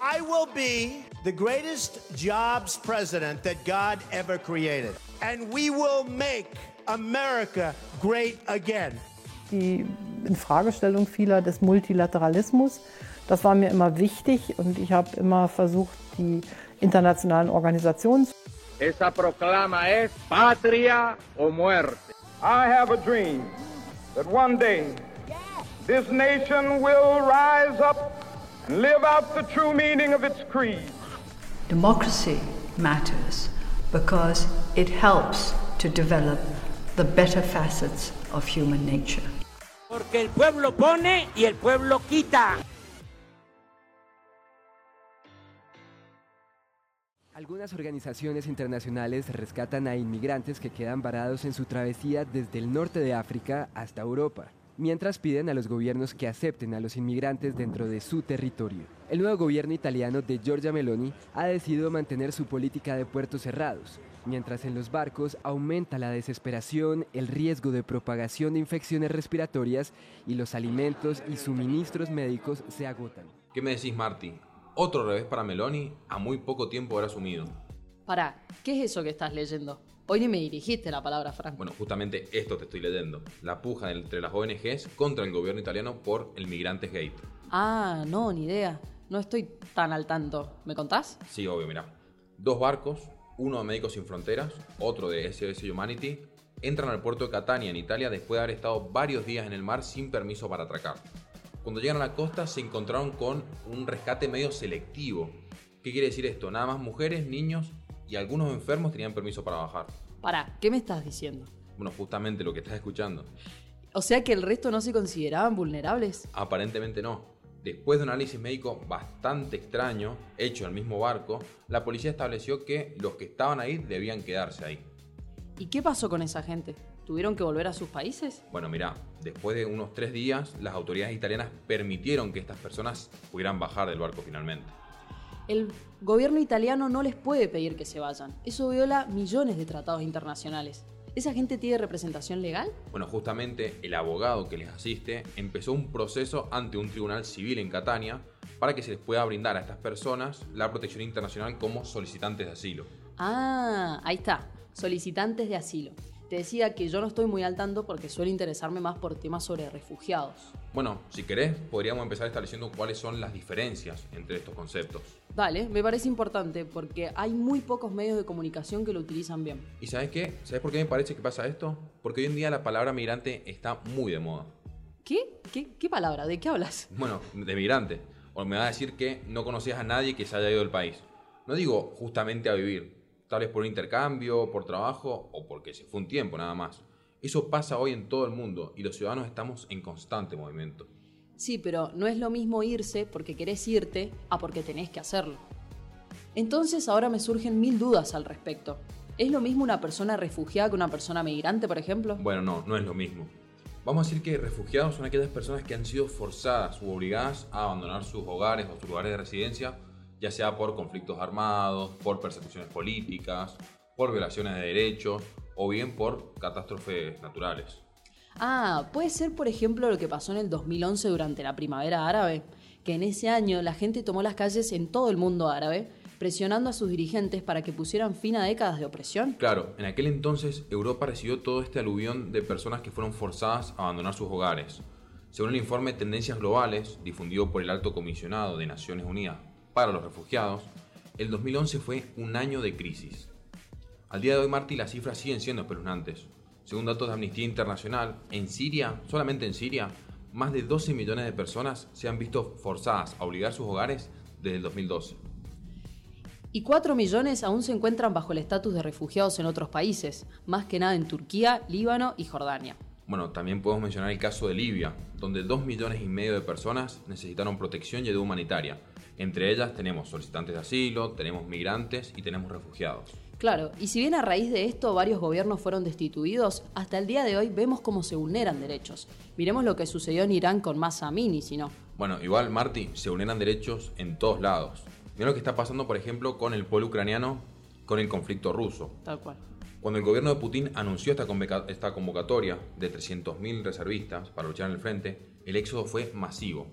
I will be the greatest jobs president that God ever created. And we will make America great again. Die Infragestellung vieler des Multilateralismus, das war mir immer wichtig und ich habe immer versucht, die internationalen Organisationen. Esa proclama es patria o muerte. I have a dream that one day this nation will rise up live out the true meaning of its creed. Democracy matters because it helps to develop the better facets of human nature. Porque el pueblo pone y el pueblo quita. Algunas organizaciones internacionales rescatan a inmigrantes que quedan varados en su travesía desde el norte de África hasta Europa, mientras piden a los gobiernos que acepten a los inmigrantes dentro de su territorio. El nuevo gobierno italiano de Giorgia Meloni ha decidido mantener su política de puertos cerrados, mientras en los barcos aumenta la desesperación, el riesgo de propagación de infecciones respiratorias y los alimentos y suministros médicos se agotan. ¿Qué me decís, Marty? Otro revés para Meloni a muy poco tiempo haber asumido. Pará, ¿qué es eso que estás leyendo? Hoy ni me dirigiste la palabra, Frank. Bueno, justamente esto te estoy leyendo. La puja entre las ONGs contra el gobierno italiano por el Migrantes Gate. Ah, no, ni idea. No estoy tan al tanto. ¿Me contás? Sí, obvio, mira. Dos barcos, uno de Médicos Sin Fronteras, otro de SOS Humanity, entran al puerto de Catania, en Italia, después de haber estado varios días en el mar sin permiso para atracar. Cuando llegan a la costa se encontraron con un rescate medio selectivo. ¿Qué quiere decir esto? Nada más mujeres, niños y algunos enfermos tenían permiso para bajar. Pará, ¿qué me estás diciendo? Bueno, justamente lo que estás escuchando. O sea que el resto no se consideraban vulnerables. Aparentemente no. Después de un análisis médico bastante extraño, hecho en el mismo barco, la policía estableció que los que estaban ahí debían quedarse ahí. ¿Y qué pasó con esa gente? ¿Tuvieron que volver a sus países? Bueno, mira, después de unos tres días, las autoridades italianas permitieron que estas personas pudieran bajar del barco finalmente. El gobierno italiano no les puede pedir que se vayan. Eso viola millones de tratados internacionales. ¿Esa gente tiene representación legal? Bueno, justamente el abogado que les asiste empezó un proceso ante un tribunal civil en Catania para que se les pueda brindar a estas personas la protección internacional como solicitantes de asilo. Ah, ahí está, solicitantes de asilo. Te decía que yo no estoy muy al tanto porque suele interesarme más por temas sobre refugiados. Bueno, si querés, podríamos empezar estableciendo cuáles son las diferencias entre estos conceptos. Dale, me parece importante porque hay muy pocos medios de comunicación que lo utilizan bien. ¿Y sabes qué? ¿Sabes por qué me parece que pasa esto? Porque hoy en día la palabra migrante está muy de moda. ¿Qué? ¿Qué, qué palabra? ¿De qué hablas? Bueno, de migrante. O me va a decir que no conocías a nadie que se haya ido del país. No digo justamente a vivir, tal vez por un intercambio, por trabajo o porque se fue un tiempo nada más. Eso pasa hoy en todo el mundo y los ciudadanos estamos en constante movimiento. Sí, pero no es lo mismo irse porque querés irte a porque tenés que hacerlo. Entonces ahora me surgen mil dudas al respecto. ¿Es lo mismo una persona refugiada que una persona migrante, por ejemplo? Bueno, no, no es lo mismo. Vamos a decir que refugiados son aquellas personas que han sido forzadas u obligadas a abandonar sus hogares o sus lugares de residencia ya sea por conflictos armados, por persecuciones políticas, por violaciones de derechos o bien por catástrofes naturales. Ah, puede ser por ejemplo lo que pasó en el 2011 durante la primavera árabe, que en ese año la gente tomó las calles en todo el mundo árabe, presionando a sus dirigentes para que pusieran fin a décadas de opresión. Claro, en aquel entonces Europa recibió todo este aluvión de personas que fueron forzadas a abandonar sus hogares. Según el informe Tendencias Globales, difundido por el Alto Comisionado de Naciones Unidas para los refugiados, el 2011 fue un año de crisis. Al día de hoy, Marty, las cifras siguen siendo espeluznantes. Según datos de Amnistía Internacional, en Siria, solamente en Siria, más de 12 millones de personas se han visto forzadas a obligar sus hogares desde el 2012. Y 4 millones aún se encuentran bajo el estatus de refugiados en otros países, más que nada en Turquía, Líbano y Jordania. Bueno, también podemos mencionar el caso de Libia, donde 2 millones y medio de personas necesitaron protección y ayuda humanitaria, entre ellas tenemos solicitantes de asilo, tenemos migrantes y tenemos refugiados. Claro, y si bien a raíz de esto varios gobiernos fueron destituidos, hasta el día de hoy vemos cómo se vulneran derechos. Miremos lo que sucedió en Irán con Masa Amini, si no. Bueno, igual, Marty, se vulneran derechos en todos lados. Mira lo que está pasando, por ejemplo, con el pueblo ucraniano con el conflicto ruso. Tal cual. Cuando el gobierno de Putin anunció esta, esta convocatoria de 300.000 reservistas para luchar en el frente, el éxodo fue masivo.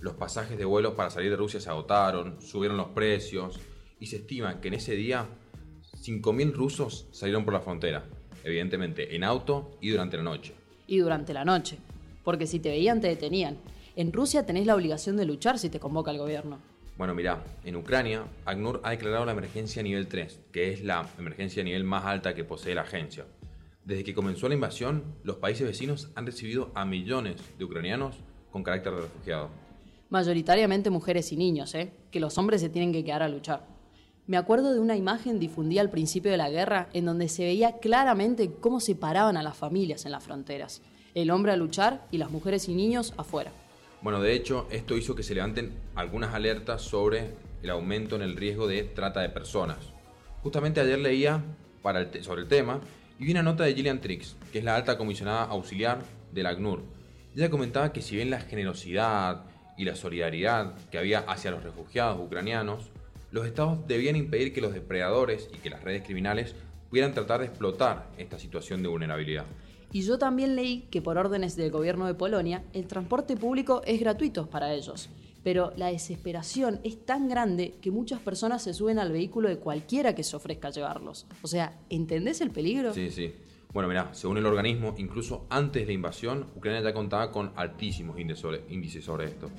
Los pasajes de vuelos para salir de Rusia se agotaron, subieron los precios y se estima que en ese día 5.000 rusos salieron por la frontera, evidentemente en auto y durante la noche. Y durante la noche, porque si te veían te detenían. En Rusia tenés la obligación de luchar si te convoca el gobierno. Bueno, mira, en Ucrania, ACNUR ha declarado la emergencia nivel 3, que es la emergencia nivel más alta que posee la agencia. Desde que comenzó la invasión, los países vecinos han recibido a millones de ucranianos con carácter de refugiados. Mayoritariamente mujeres y niños, ¿eh? Que los hombres se tienen que quedar a luchar. Me acuerdo de una imagen difundida al principio de la guerra en donde se veía claramente cómo separaban a las familias en las fronteras. El hombre a luchar y las mujeres y niños afuera. Bueno, de hecho, esto hizo que se levanten algunas alertas sobre el aumento en el riesgo de trata de personas. Justamente ayer leía sobre el tema y vi una nota de Gillian Trix, que es la alta comisionada auxiliar del ACNUR. Ella comentaba que si bien la generosidad y la solidaridad que había hacia los refugiados ucranianos, los estados debían impedir que los depredadores y que las redes criminales pudieran tratar de explotar esta situación de vulnerabilidad. Y yo también leí que por órdenes del gobierno de Polonia, el transporte público es gratuito para ellos. Pero la desesperación es tan grande que muchas personas se suben al vehículo de cualquiera que se ofrezca a llevarlos. O sea, ¿entendés el peligro? Sí, sí. Bueno, mira, según el organismo, incluso antes de la invasión, Ucrania ya contaba con altísimos índices sobre esto.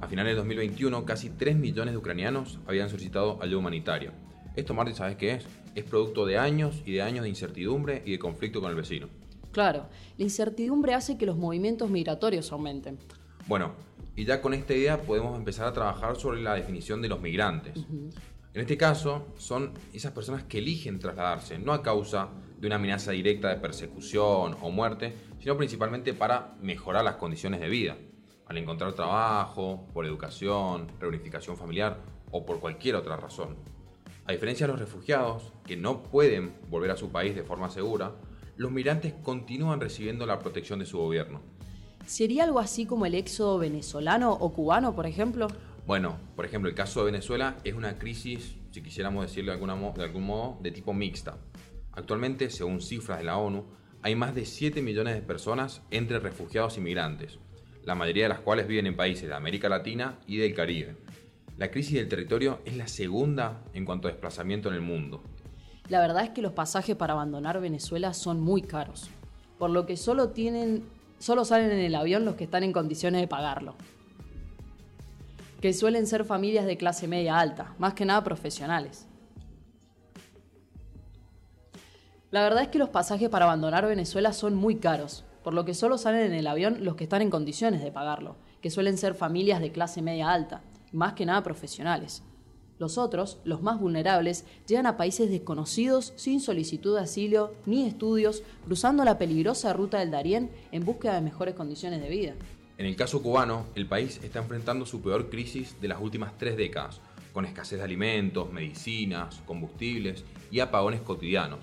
A finales de 2021, casi 3 millones de ucranianos habían solicitado ayuda humanitaria. Esto, Martín, ¿sabes qué es? Es producto de años y de años de incertidumbre y de conflicto con el vecino. Claro, la incertidumbre hace que los movimientos migratorios aumenten. Bueno, y ya con esta idea podemos empezar a trabajar sobre la definición de los migrantes. En este caso, son esas personas que eligen trasladarse, no a causa de una amenaza directa de persecución o muerte, sino principalmente para mejorar las condiciones de vida al encontrar trabajo, por educación, reunificación familiar o por cualquier otra razón. A diferencia de los refugiados, que no pueden volver a su país de forma segura, los migrantes continúan recibiendo la protección de su gobierno. ¿Sería algo así como el éxodo venezolano o cubano, por ejemplo? Bueno, por ejemplo, el caso de Venezuela es una crisis, si quisiéramos decirlo de, de algún modo, de tipo mixta. Actualmente, según cifras de la ONU, hay más de 7 millones de personas entre refugiados y migrantes, la mayoría de las cuales viven en países de América Latina y del Caribe. La crisis del territorio es la segunda en cuanto a desplazamiento en el mundo. La verdad es que los pasajes para abandonar Venezuela son muy caros, por lo que solo tienen solo salen en el avión los que están en condiciones de pagarlo. Que suelen ser familias de clase media alta, más que nada profesionales. La verdad es que los pasajes para abandonar Venezuela son muy caros, por lo que solo salen en el avión los que están en condiciones de pagarlo, que suelen ser familias de clase media alta, más que nada profesionales. Los otros, los más vulnerables, llegan a países desconocidos sin solicitud de asilo ni estudios, cruzando la peligrosa ruta del Darién en búsqueda de mejores condiciones de vida. En el caso cubano, el país está enfrentando su peor crisis de las últimas tres décadas, con escasez de alimentos, medicinas, combustibles y apagones cotidianos,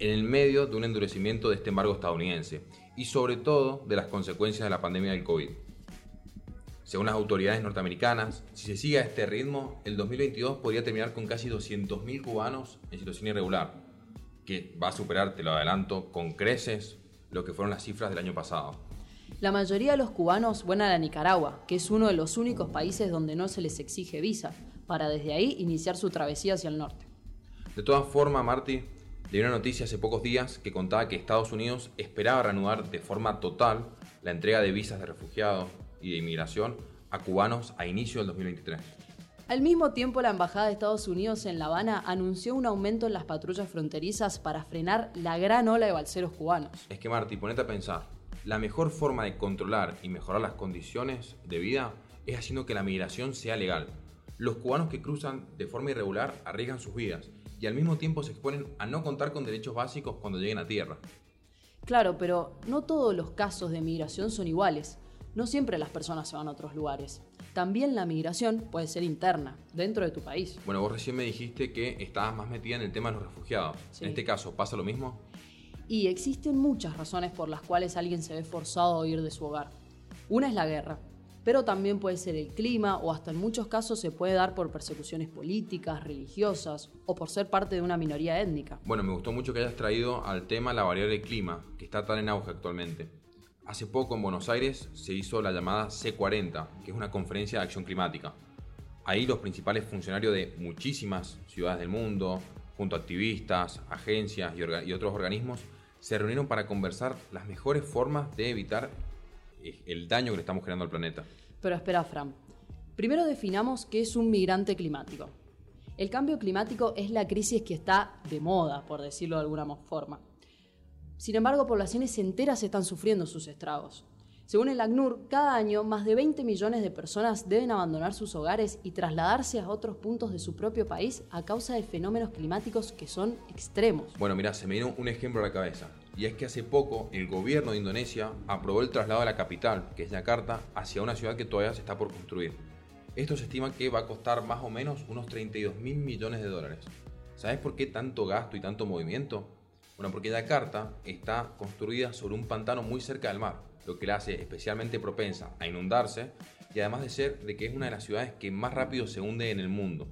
en el medio de un endurecimiento de este embargo estadounidense y sobre todo de las consecuencias de la pandemia del COVID. Según las autoridades norteamericanas, si se sigue a este ritmo, el 2022 podría terminar con casi 200.000 cubanos en situación irregular, que va a superar, te lo adelanto, con creces lo que fueron las cifras del año pasado. La mayoría de los cubanos van a la Nicaragua, que es uno de los únicos países donde no se les exige visa, para desde ahí iniciar su travesía hacia el norte. De todas formas, Marty, Leí una noticia hace pocos días que contaba que Estados Unidos esperaba reanudar de forma total la entrega de visas de refugiados y de inmigración a cubanos a inicio del 2023. Al mismo tiempo, la Embajada de Estados Unidos en La Habana anunció un aumento en las patrullas fronterizas para frenar la gran ola de balseros cubanos. Es que, Marti, ponete a pensar, la mejor forma de controlar y mejorar las condiciones de vida es haciendo que la migración sea legal. Los cubanos que cruzan de forma irregular arriesgan sus vidas y al mismo tiempo se exponen a no contar con derechos básicos cuando lleguen a tierra. Claro, pero no todos los casos de migración son iguales. No siempre las personas se van a otros lugares. También la migración puede ser interna, dentro de tu país. Bueno, vos recién me dijiste que estabas más metida en el tema de los refugiados. En este caso, ¿pasa lo mismo? Y existen muchas razones por las cuales alguien se ve forzado a ir de su hogar. Una es la guerra, pero también puede ser el clima o hasta en muchos casos se puede dar por persecuciones políticas, religiosas o por ser parte de una minoría étnica. Bueno, me gustó mucho que hayas traído al tema la variable clima, que está tan en auge actualmente. Hace poco en Buenos Aires se hizo la llamada C40, que es una conferencia de acción climática. Ahí los principales funcionarios de muchísimas ciudades del mundo, junto a activistas, agencias y, otros organismos, se reunieron para conversar las mejores formas de evitar el daño que le estamos generando al planeta. Pero espera, Fran. Primero definamos qué es un migrante climático. El cambio climático es la crisis que está de moda, por decirlo de alguna forma. Sin embargo, poblaciones enteras están sufriendo sus estragos. Según el ACNUR, cada año más de 20 millones de personas deben abandonar sus hogares y trasladarse a otros puntos de su propio país a causa de fenómenos climáticos que son extremos. Bueno, mira, se me vino un ejemplo a la cabeza. Y es que hace poco el gobierno de Indonesia aprobó el traslado de la capital, que es Yakarta, hacia una ciudad que todavía se está por construir. Esto se estima que va a costar más o menos unos 32 mil millones de dólares. ¿Sabes por qué tanto gasto y tanto movimiento? Bueno, porque Yakarta está construida sobre un pantano muy cerca del mar, lo que la hace especialmente propensa a inundarse y además de ser de que es una de las ciudades que más rápido se hunde en el mundo.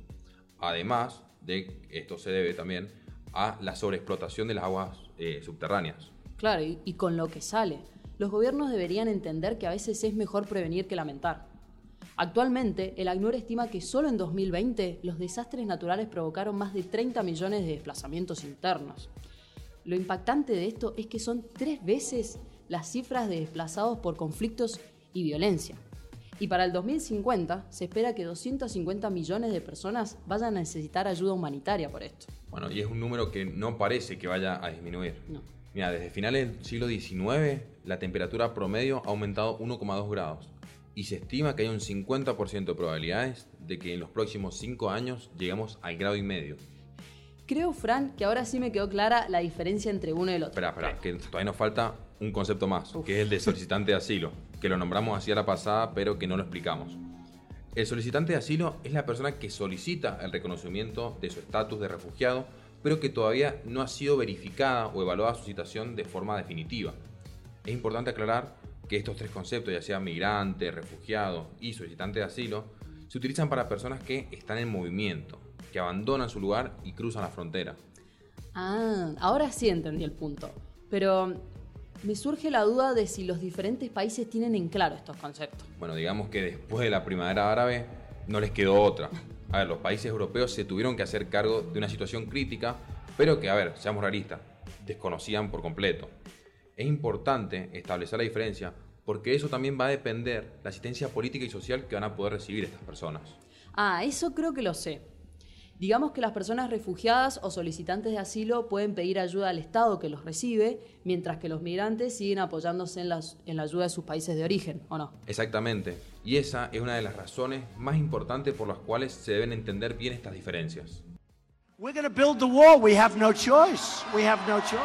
Además de esto se debe también a la sobreexplotación de las aguas eh, subterráneas. Claro, y, y con lo que sale. Los gobiernos deberían entender que a veces es mejor prevenir que lamentar. Actualmente, el ACNUR estima que solo en 2020 los desastres naturales provocaron más de 30 millones de desplazamientos internos. Lo impactante de esto es que son tres veces las cifras de desplazados por conflictos y violencia. Y para el 2050 se espera que 250 millones de personas vayan a necesitar ayuda humanitaria por esto. Bueno, y es un número que no parece que vaya a disminuir. Mira, desde finales del siglo XIX la temperatura promedio ha aumentado 1,2 grados y se estima que hay un 50% de probabilidades de que en los próximos 5 años lleguemos al grado y medio. Creo, Fran, que ahora sí me quedó clara la diferencia entre uno y el otro. Espera, espera, que todavía nos falta un concepto más, que es el de solicitante de asilo, que lo nombramos así a la pasada, pero que no lo explicamos. El solicitante de asilo es la persona que solicita el reconocimiento de su estatus de refugiado, pero que todavía no ha sido verificada o evaluada su situación de forma definitiva. Es importante aclarar que estos tres conceptos, ya sea migrante, refugiado y solicitante de asilo, se utilizan para personas que están en movimiento, que abandonan su lugar y cruzan la frontera. Ah, ahora sí entendí el punto. Pero me surge la duda de si los diferentes países tienen en claro estos conceptos. Bueno, digamos que después de la primavera árabe no les quedó otra. A ver, los países europeos se tuvieron que hacer cargo de una situación crítica, pero que, a ver, seamos realistas, desconocían por completo. Es importante establecer la diferencia porque eso también va a depender la asistencia política y social que van a poder recibir estas personas. Ah, eso creo que lo sé. Digamos que las personas refugiadas o solicitantes de asilo pueden pedir ayuda al Estado que los recibe, mientras que los migrantes siguen apoyándose en, en la ayuda de sus países de origen, ¿o no? Exactamente. Y esa es una de las razones más importantes por las cuales se deben entender bien estas diferencias. We're going to build the wall. We have no choice. We have no choice.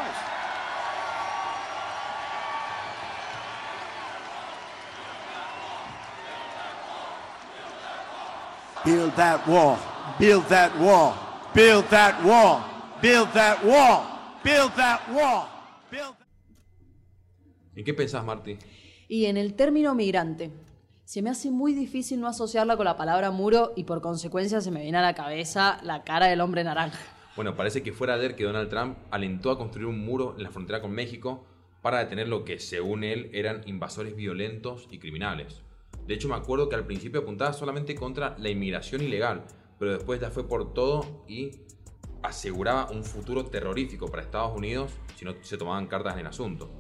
Build that wall. Build that wall. Build that wall. Build that wall. Build that wall. Build ¿En qué pensás, Marty? Y en el término migrante. Se me hace muy difícil no asociarla con la palabra muro y por consecuencia se me viene a la cabeza la cara del hombre naranja. Bueno, parece que fuera ayer que Donald Trump alentó a construir un muro en la frontera con México para detener lo que, según él, eran invasores violentos y criminales. De hecho, me acuerdo que al principio apuntaba solamente contra la inmigración ilegal, pero después ya fue por todo y aseguraba un futuro terrorífico para Estados Unidos si no se tomaban cartas en el asunto.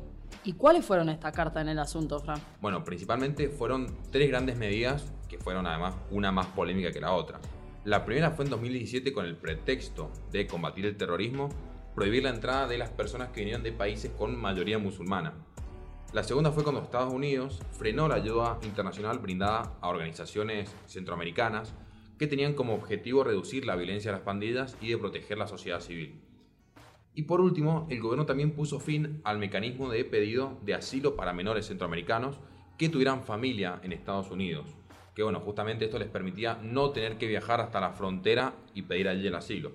¿Y cuáles fueron estas cartas en el asunto, Fran? Bueno, principalmente fueron tres grandes medidas que fueron además una más polémica que la otra. La primera fue en 2017 con el pretexto de combatir el terrorismo, prohibir la entrada de las personas que venían de países con mayoría musulmana. La segunda fue cuando Estados Unidos frenó la ayuda internacional brindada a organizaciones centroamericanas que tenían como objetivo reducir la violencia de las pandillas y de proteger la sociedad civil. Y por último, el gobierno también puso fin al mecanismo de pedido de asilo para menores centroamericanos que tuvieran familia en Estados Unidos. Que bueno, justamente esto les permitía no tener que viajar hasta la frontera y pedir allí el asilo.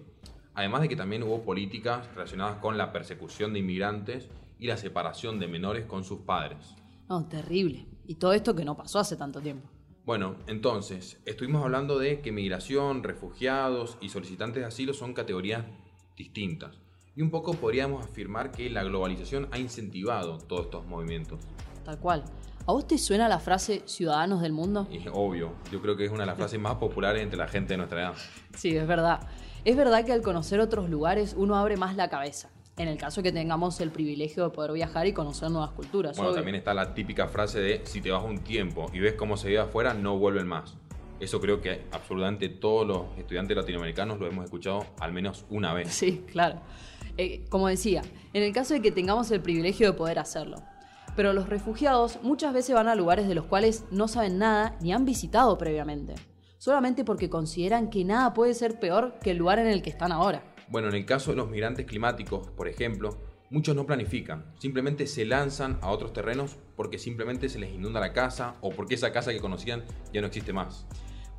Además de que también hubo políticas relacionadas con la persecución de inmigrantes y la separación de menores con sus padres. No, terrible. Y todo esto que no pasó hace tanto tiempo. Bueno, entonces, estuvimos hablando de que migración, refugiados y solicitantes de asilo son categorías distintas. Y un poco podríamos afirmar que la globalización ha incentivado todos estos movimientos. Tal cual. ¿A vos te suena la frase ciudadanos del mundo? Y obvio, yo creo que es una de las frases más populares entre la gente de nuestra edad. Sí, es verdad. Es verdad que al conocer otros lugares uno abre más la cabeza. En el caso que tengamos el privilegio de poder viajar y conocer nuevas culturas. Bueno, obvio. también está la típica frase de si te vas un tiempo y ves cómo se vive afuera, no vuelven más. Eso creo que absolutamente todos los estudiantes latinoamericanos lo hemos escuchado al menos una vez. Sí, claro. Eh, como decía, en el caso de que tengamos el privilegio de poder hacerlo. Pero los refugiados muchas veces van a lugares de los cuales no saben nada ni han visitado previamente. Solamente porque consideran que nada puede ser peor que el lugar en el que están ahora. Bueno, en el caso de los migrantes climáticos, por ejemplo, muchos no planifican, simplemente se lanzan a otros terrenos porque simplemente se les inunda la casa o porque esa casa que conocían ya no existe más.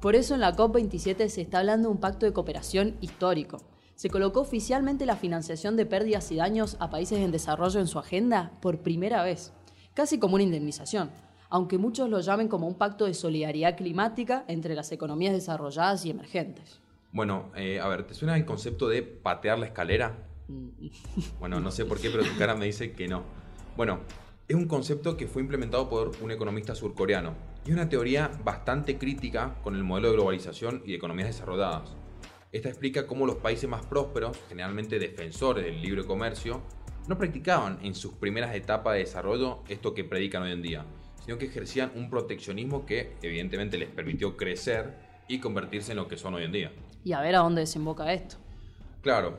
Por eso en la COP27 se está hablando de un pacto de cooperación histórico. Se colocó oficialmente la financiación de pérdidas y daños a países en desarrollo en su agenda por primera vez, casi como una indemnización, aunque muchos lo llamen como un pacto de solidaridad climática entre las economías desarrolladas y emergentes. Bueno, eh, a ver, ¿te suena el concepto de patear la escalera? Bueno, no sé por qué, pero tu cara me dice que no. Bueno, es un concepto que fue implementado por un economista surcoreano y una teoría bastante crítica con el modelo de globalización y de economías desarrolladas. Esta explica cómo los países más prósperos, generalmente defensores del libre comercio, no practicaban en sus primeras etapas de desarrollo esto que predican hoy en día, sino que ejercían un proteccionismo que evidentemente les permitió crecer y convertirse en lo que son hoy en día. Y a ver a dónde desemboca esto. Claro,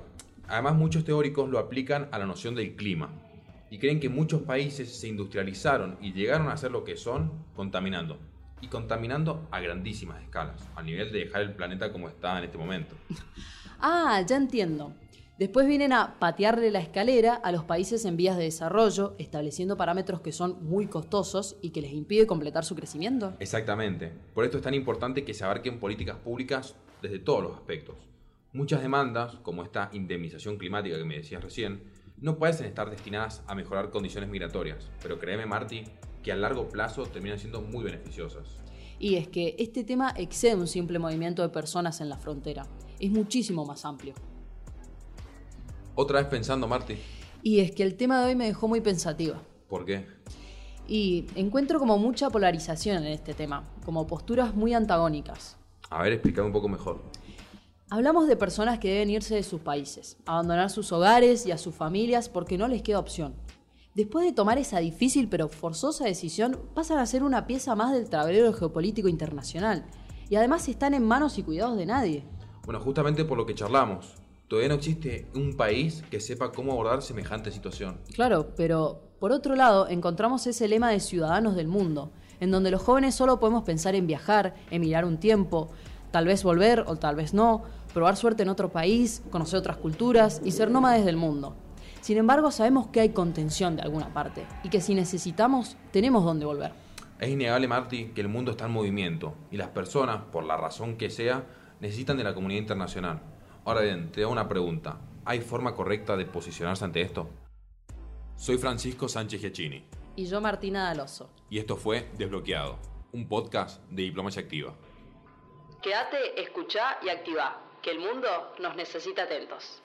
además muchos teóricos lo aplican a la noción del clima y creen que muchos países se industrializaron y llegaron a ser lo que son contaminando. Y contaminando a grandísimas escalas, al nivel de dejar el planeta como está en este momento. Ah, ya entiendo. Después vienen a patearle la escalera a los países en vías de desarrollo, estableciendo parámetros que son muy costosos y que les impide completar su crecimiento. Exactamente. Por esto es tan importante que se abarquen políticas públicas desde todos los aspectos. Muchas demandas, como esta indemnización climática que me decías recién, no pueden estar destinadas a mejorar condiciones migratorias, pero créeme Marty que a largo plazo terminan siendo muy beneficiosas. Y es que este tema excede un simple movimiento de personas en la frontera. Es muchísimo más amplio. Otra vez pensando, Marty. Y es que el tema de hoy me dejó muy pensativa. ¿Por qué? Y encuentro como mucha polarización en este tema, como posturas muy antagónicas. A ver, explícame un poco mejor. Hablamos de personas que deben irse de sus países, abandonar sus hogares y a sus familias porque no les queda opción. Después de tomar esa difícil pero forzosa decisión, pasan a ser una pieza más del tablero geopolítico internacional. Y además están en manos y cuidados de nadie. Bueno, justamente por lo que charlamos, todavía no existe un país que sepa cómo abordar semejante situación. Claro, pero por otro lado encontramos ese lema de ciudadanos del mundo, en donde los jóvenes solo podemos pensar en viajar, emigrar un tiempo, tal vez volver o tal vez no, probar suerte en otro país, conocer otras culturas y ser nómades del mundo. Sin embargo, sabemos que hay contención de alguna parte y que si necesitamos, tenemos dónde volver. Es innegable, Marty, que el mundo está en movimiento y las personas, por la razón que sea, necesitan de la comunidad internacional. Ahora bien, te hago una pregunta. ¿Hay forma correcta de posicionarse ante esto? Soy Francisco Sánchez Giacchini. Y yo, Martina D'Aloso. Y esto fue Desbloqueado, un podcast de Diplomacia Activa. Quédate, escucha y activa, que el mundo nos necesita atentos.